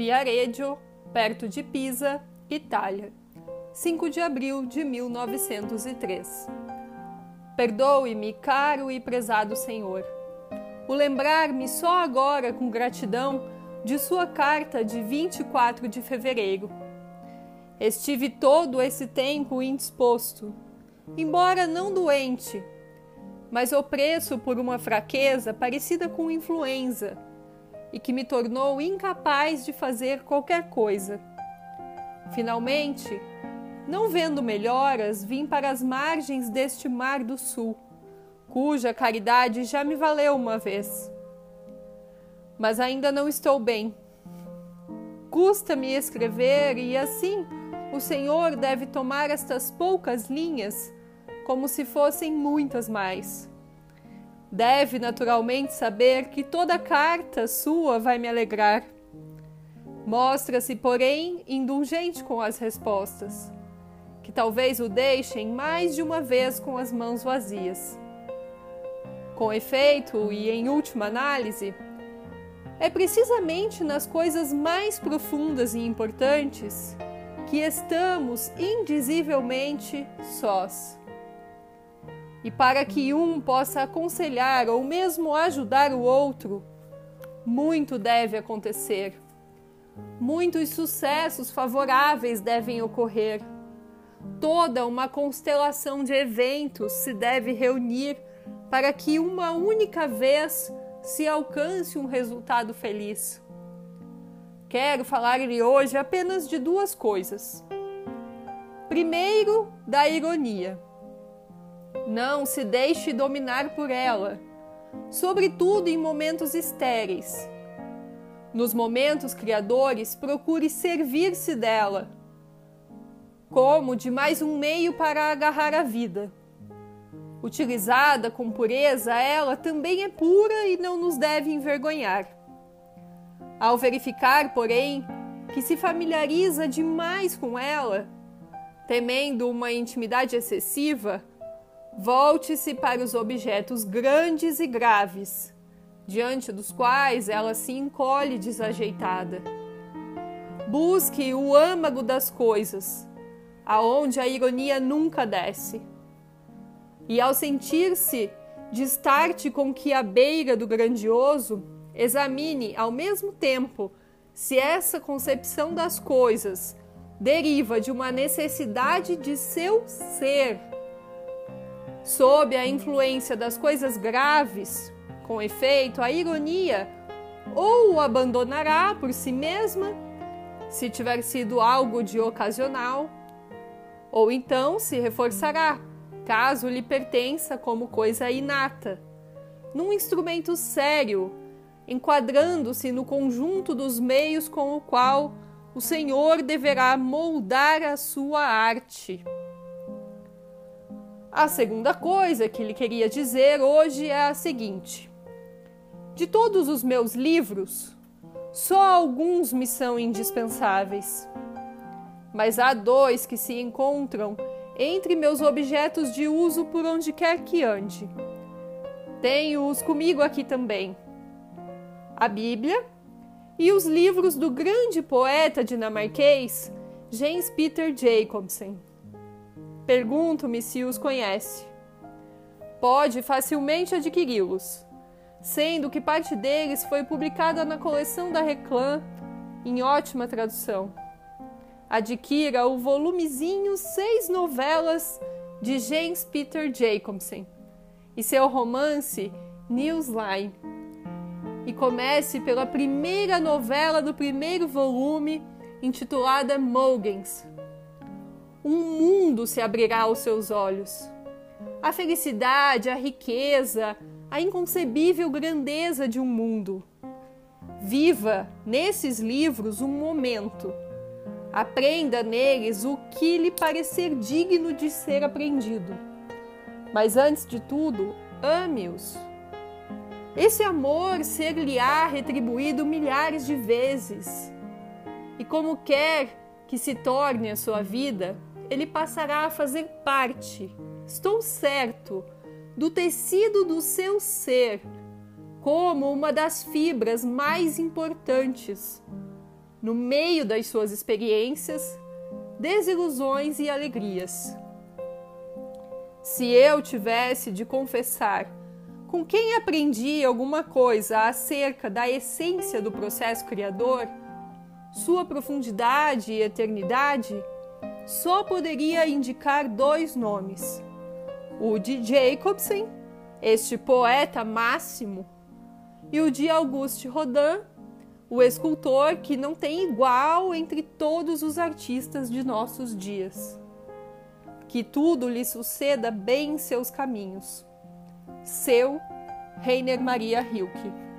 Viareggio, perto de Pisa, Itália, 5 de abril de 1903. Perdoe-me, caro e prezado Senhor, o lembrar-me só agora com gratidão de sua carta de 24 de fevereiro. Estive todo esse tempo indisposto, embora não doente, mas opresso por uma fraqueza parecida com influenza e que me tornou incapaz de fazer qualquer coisa. Finalmente, não vendo melhoras, vim para as margens deste mar do sul, cuja caridade já me valeu uma vez. Mas ainda não estou bem. Custa-me escrever e assim o Senhor deve tomar estas poucas linhas como se fossem muitas mais. Deve naturalmente saber que toda carta sua vai me alegrar. Mostra-se, porém, indulgente com as respostas, que talvez o deixem mais de uma vez com as mãos vazias. Com efeito, e em última análise, é precisamente nas coisas mais profundas e importantes que estamos indizivelmente sós. E para que um possa aconselhar ou mesmo ajudar o outro, muito deve acontecer. Muitos sucessos favoráveis devem ocorrer. Toda uma constelação de eventos se deve reunir para que uma única vez se alcance um resultado feliz. Quero falar-lhe hoje apenas de duas coisas. Primeiro, da ironia não se deixe dominar por ela, sobretudo em momentos estéreis. Nos momentos criadores, procure servir-se dela, como de mais um meio para agarrar a vida. Utilizada com pureza, ela também é pura e não nos deve envergonhar. Ao verificar, porém, que se familiariza demais com ela, temendo uma intimidade excessiva, Volte-se para os objetos grandes e graves, diante dos quais ela se encolhe desajeitada. Busque o âmago das coisas, aonde a ironia nunca desce. E ao sentir-se distarte com que a beira do grandioso, examine ao mesmo tempo se essa concepção das coisas deriva de uma necessidade de seu ser sob a influência das coisas graves, com efeito, a ironia ou o abandonará por si mesma, se tiver sido algo de ocasional, ou então se reforçará, caso lhe pertença como coisa inata, num instrumento sério, enquadrando-se no conjunto dos meios com o qual o Senhor deverá moldar a sua arte. A segunda coisa que lhe queria dizer hoje é a seguinte: de todos os meus livros, só alguns me são indispensáveis. Mas há dois que se encontram entre meus objetos de uso por onde quer que ande. Tenho-os comigo aqui também: a Bíblia e os livros do grande poeta dinamarquês James Peter Jacobsen. Pergunto-me se os conhece. Pode facilmente adquiri-los, sendo que parte deles foi publicada na coleção da Reclam em ótima tradução. Adquira o volumezinho Seis Novelas de James Peter Jacobsen e seu romance Newsline. E comece pela primeira novela do primeiro volume, intitulada Mogens, um mundo se abrirá aos seus olhos. A felicidade, a riqueza, a inconcebível grandeza de um mundo. Viva nesses livros um momento. Aprenda neles o que lhe parecer digno de ser aprendido. Mas antes de tudo, ame-os. Esse amor ser-lhe-á retribuído milhares de vezes. E como quer que se torne a sua vida, ele passará a fazer parte, estou certo, do tecido do seu ser, como uma das fibras mais importantes, no meio das suas experiências, desilusões e alegrias. Se eu tivesse de confessar com quem aprendi alguma coisa acerca da essência do processo criador, sua profundidade e eternidade, só poderia indicar dois nomes: o de Jacobsen, este poeta máximo, e o de Auguste Rodin, o escultor que não tem igual entre todos os artistas de nossos dias. Que tudo lhe suceda bem em seus caminhos. Seu Reiner Maria Rilke.